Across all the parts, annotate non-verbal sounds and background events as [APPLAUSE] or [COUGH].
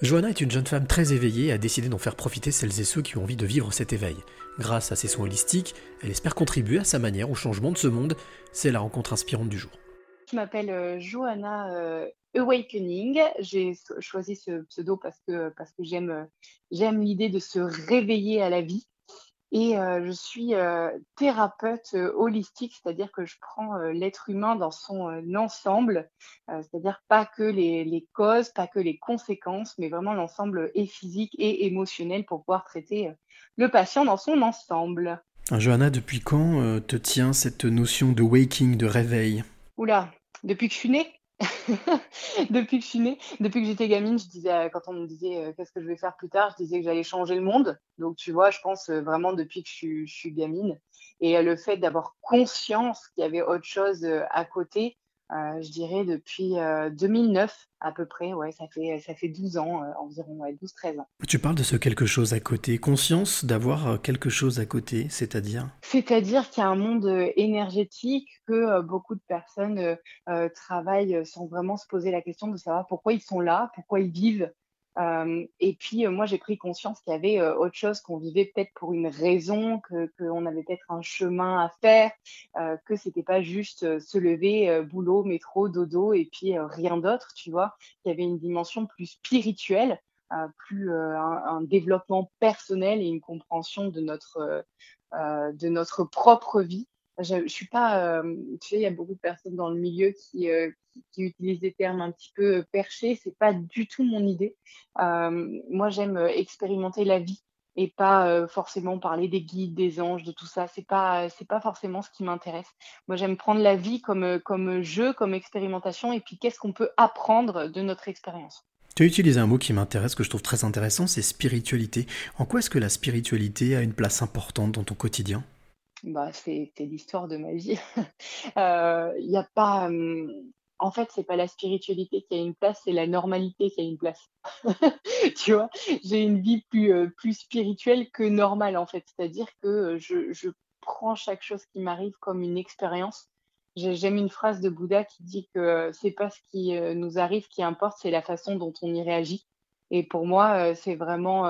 Johanna est une jeune femme très éveillée et a décidé d'en faire profiter celles et ceux qui ont envie de vivre cet éveil. Grâce à ses soins holistiques, elle espère contribuer à sa manière au changement de ce monde. C'est la rencontre inspirante du jour. Je m'appelle euh, Johanna euh, Awakening. J'ai choisi ce pseudo parce que, parce que j'aime, euh, j'aime l'idée de se réveiller à la vie. Et euh, je suis euh, thérapeute euh, holistique, c'est-à-dire que je prends l'être humain dans son ensemble, c'est-à-dire pas que les, les, causes, pas que les conséquences, mais vraiment l'ensemble est physique et émotionnel pour pouvoir traiter le patient dans son ensemble. Johanna, depuis quand te tient cette notion de waking, de réveil? Oula, depuis que je suis née? [LAUGHS] depuis que je suis née, depuis que j'étais gamine, je disais, euh, quand on me disait euh, qu'est-ce que je vais faire plus tard, je disais que j'allais changer le monde. Donc, tu vois, je pense euh, vraiment depuis que je je suis gamine. Et le fait d'avoir conscience qu'il y avait autre chose à côté, euh, je dirais depuis 2009 euh, à peu près, ouais, ça fait, ça fait 12 ans, euh, environ 12-13 ans. Tu parles de ce quelque chose à côté, conscience d'avoir quelque chose à côté, c'est-à-dire? C'est-à-dire qu'il y a un monde énergétique que beaucoup de personnes travaillent sans vraiment se poser la question de savoir pourquoi ils sont là, pourquoi ils vivent, euh, et puis, euh, moi, j'ai pris conscience qu'il y avait euh, autre chose, qu'on vivait peut-être pour une raison, qu'on avait peut-être un chemin à faire, que c'était pas juste se lever, boulot, métro, dodo, et puis rien d'autre, tu vois. Il y avait une dimension plus spirituelle, plus un, un, développement personnel et une compréhension de notre, de notre propre vie je, je suis pas, euh, tu sais, il y a beaucoup de personnes dans le milieu qui, euh, utilisent des termes un petit peu perchés. C'est pas du tout mon idée. Euh, moi, j'aime expérimenter la vie et pas forcément parler des guides, des anges, de tout ça. C'est pas, c'est pas forcément ce qui m'intéresse. Moi, j'aime prendre la vie comme, comme jeu, comme expérimentation, et puis qu'est-ce qu'on peut apprendre de notre expérience? Tu as utilisé un mot qui m'intéresse, que je trouve très intéressant, c'est spiritualité. En quoi est-ce que la spiritualité a une place importante dans ton quotidien? Bah, c'est l'histoire de ma vie. [LAUGHS] Euh, il y a pas, en fait, c'est pas la spiritualité qui a une place, c'est la normalité qui a une place. [LAUGHS] Tu vois? J'ai une vie plus, plus spirituelle que normale, en fait. C'est-à-dire que, je je prends chaque chose qui m'arrive comme une expérience. j'aime une phrase de Bouddha qui dit que, c'est pas ce qui, nous arrive qui importe, c'est la façon dont on y réagit et pour moi, c'est vraiment,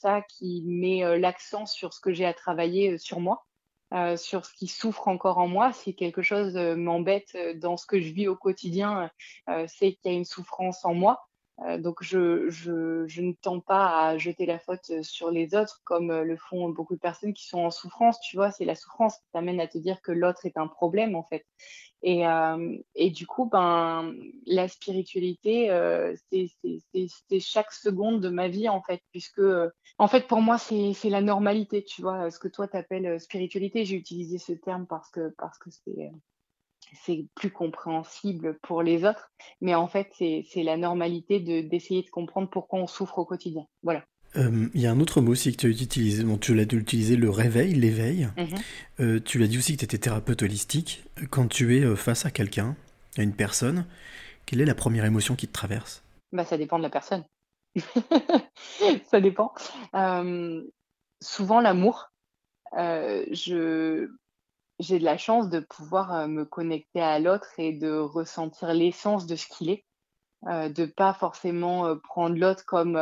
ça qui met, l'accent sur ce que j'ai à travailler, sur moi. Euh, sur ce qui souffre encore en moi. Si quelque chose euh, m'embête euh, dans ce que je vis au quotidien, c'est qu'il y a une souffrance en moi. Donc je, je, je, ne tends pas à jeter la faute sur les autres comme le font beaucoup de personnes qui sont en souffrance. Tu vois, c'est la souffrance qui t'amène à te dire que l'autre est un problème en fait. Et, euh, et, du coup, ben, la spiritualité, euh, c'est chaque seconde de ma vie, en fait, puisque, euh, en fait, pour moi, c'est la normalité, tu vois. Ce que toi, tu appelles spiritualité, j'ai utilisé ce terme parce que parce que c'est plus compréhensible pour les autres, mais en fait, c'est la normalité d'essayer de comprendre pourquoi on souffre au quotidien. Voilà. Euh, il y a un autre mot aussi que tu as utilisé, bon, tu l'as utilisé, le réveil, l'éveil. Mhm. Euh, tu l'as dit aussi que tu étais thérapeute holistique. Quand tu es euh, face à quelqu'un, à une personne, quelle est la première émotion qui te traverse? Bah, Ça dépend de la personne. [LAUGHS] ça dépend. souvent l'amour. je j'ai de la chance de pouvoir me connecter à l'autre et de ressentir l'essence de ce qu'il est, de pas forcément prendre l'autre comme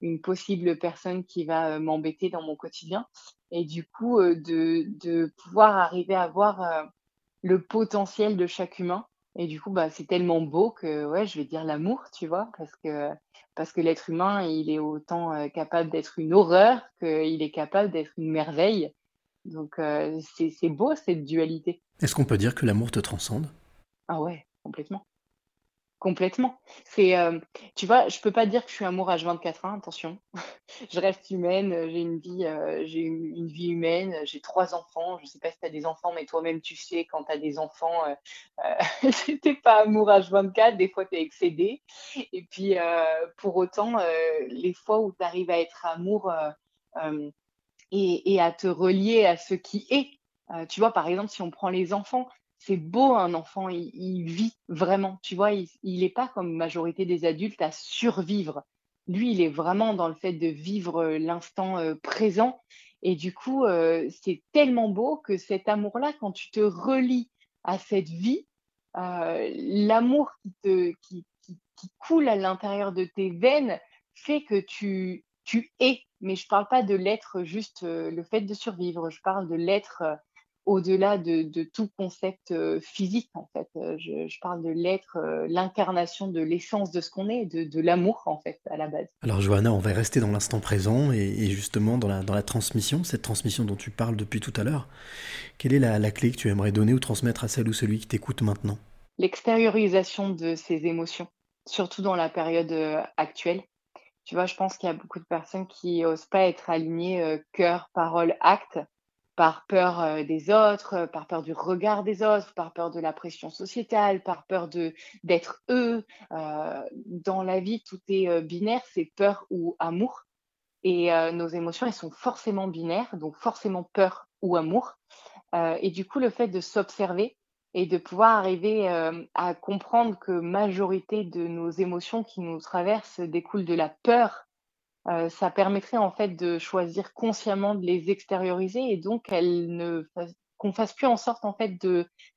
une possible personne qui va euh, m'embêter dans mon quotidien. Et du coup, euh, de, de pouvoir arriver à voir euh, le potentiel de chaque humain. Et du coup, bah, c'est tellement beau que ouais, je vais dire l'amour, tu vois, parce que, parce que l'être humain, il est autant capable d'être une horreur qu'il est capable d'être une merveille. Donc, c'est beau cette dualité. Est-ce qu'on peut dire que l'amour te transcende? Ah ouais, complètement. Complètement. C'est, euh, tu vois, je peux pas dire que je suis amour H24, hein, attention. [LAUGHS] je reste humaine, euh, j'ai une vie, euh, j'ai une, une, vie humaine, j'ai trois enfants. Je sais pas si tu as des enfants, mais toi-même, tu sais, quand tu as des enfants, euh, euh, [LAUGHS] pas amour H24, des fois, tu es excédé. Et puis, pour autant, les fois où tu arrives à être amour et, à te relier à ce qui est, tu vois, par exemple, si on prend les enfants, c'est beau un enfant, il, vit vraiment, tu vois, il n'est pas comme majorité des adultes à survivre. Lui, il est vraiment dans le fait de vivre euh, l'instant euh, présent. Et du coup, euh, c'est tellement beau que cet amour-là, quand tu te relis à cette vie, l'amour qui, qui, qui, coule à l'intérieur de tes veines fait que tu tu es, mais je parle pas de l'être juste, heu, le fait de survivre, je parle de l'être, heu, au-delà de de tout concept, heu, physique en fait, je je parle de l'être, l'incarnation de l'essence de ce qu'on est, de de l'amour en fait, à la base. Alors Johanna, on va rester dans l'instant présent et, et justement dans la, dans la transmission, cette transmission dont tu parles depuis tout à l'heure. Quelle est la, la clé que tu aimerais donner ou transmettre à celle ou celui qui t'écoute maintenant? L'extériorisation de ses émotions, surtout dans la période, actuelle. Tu vois, je pense qu'il y a beaucoup de personnes qui osent pas être alignées, heu, cœur, parole, acte, par peur, heu, des autres, heu, par peur du regard des autres, par peur de la pression sociétale, par peur de d'être eux. Heu, dans la vie, tout est, binaire, c'est peur ou amour et nos émotions, elles sont forcément binaires, donc forcément peur ou amour. Et du coup, le fait de s'observer et de pouvoir arriver, hem, à comprendre que majorité de nos émotions qui nous traversent découlent de la peur, heu, ça permettrait en fait de choisir consciemment de les extérioriser et donc elles ne qu'on fasse plus en sorte en fait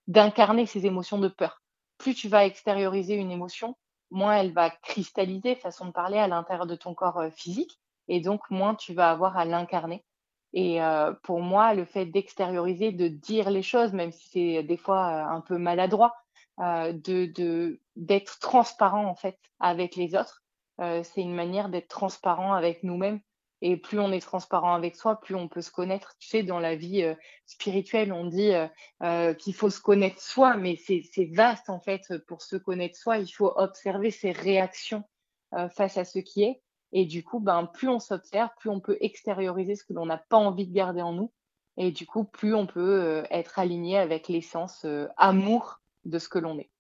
d'incarner ces émotions de peur. Plus tu vas extérioriser une émotion, moins elle va cristalliser, façon de parler, à l'intérieur de ton corps, heu, physique et donc moins tu vas avoir à l'incarner. Et heu, pour moi, le fait d'extérioriser, de dire les choses, même si c'est des fois, heu, un peu maladroit, heu, de d'être transparent, en fait, avec les autres, heu, c'est une manière d'être transparent avec nous-mêmes. Et plus on est transparent avec soi, plus on peut se connaître. Tu sais, dans la vie, heu, spirituelle, on dit, heu heu, qu'il faut se connaître soi, mais c'est vaste, en fait, pour se connaître soi, il faut observer ses réactions, heu, face à ce qui est et du coup, ben, plus on s'observe, plus on peut extérioriser ce que l'on n'a pas envie de garder en nous. Et du coup, plus on peut, heu, être aligné avec l'essence, heu, amour de ce que l'on est.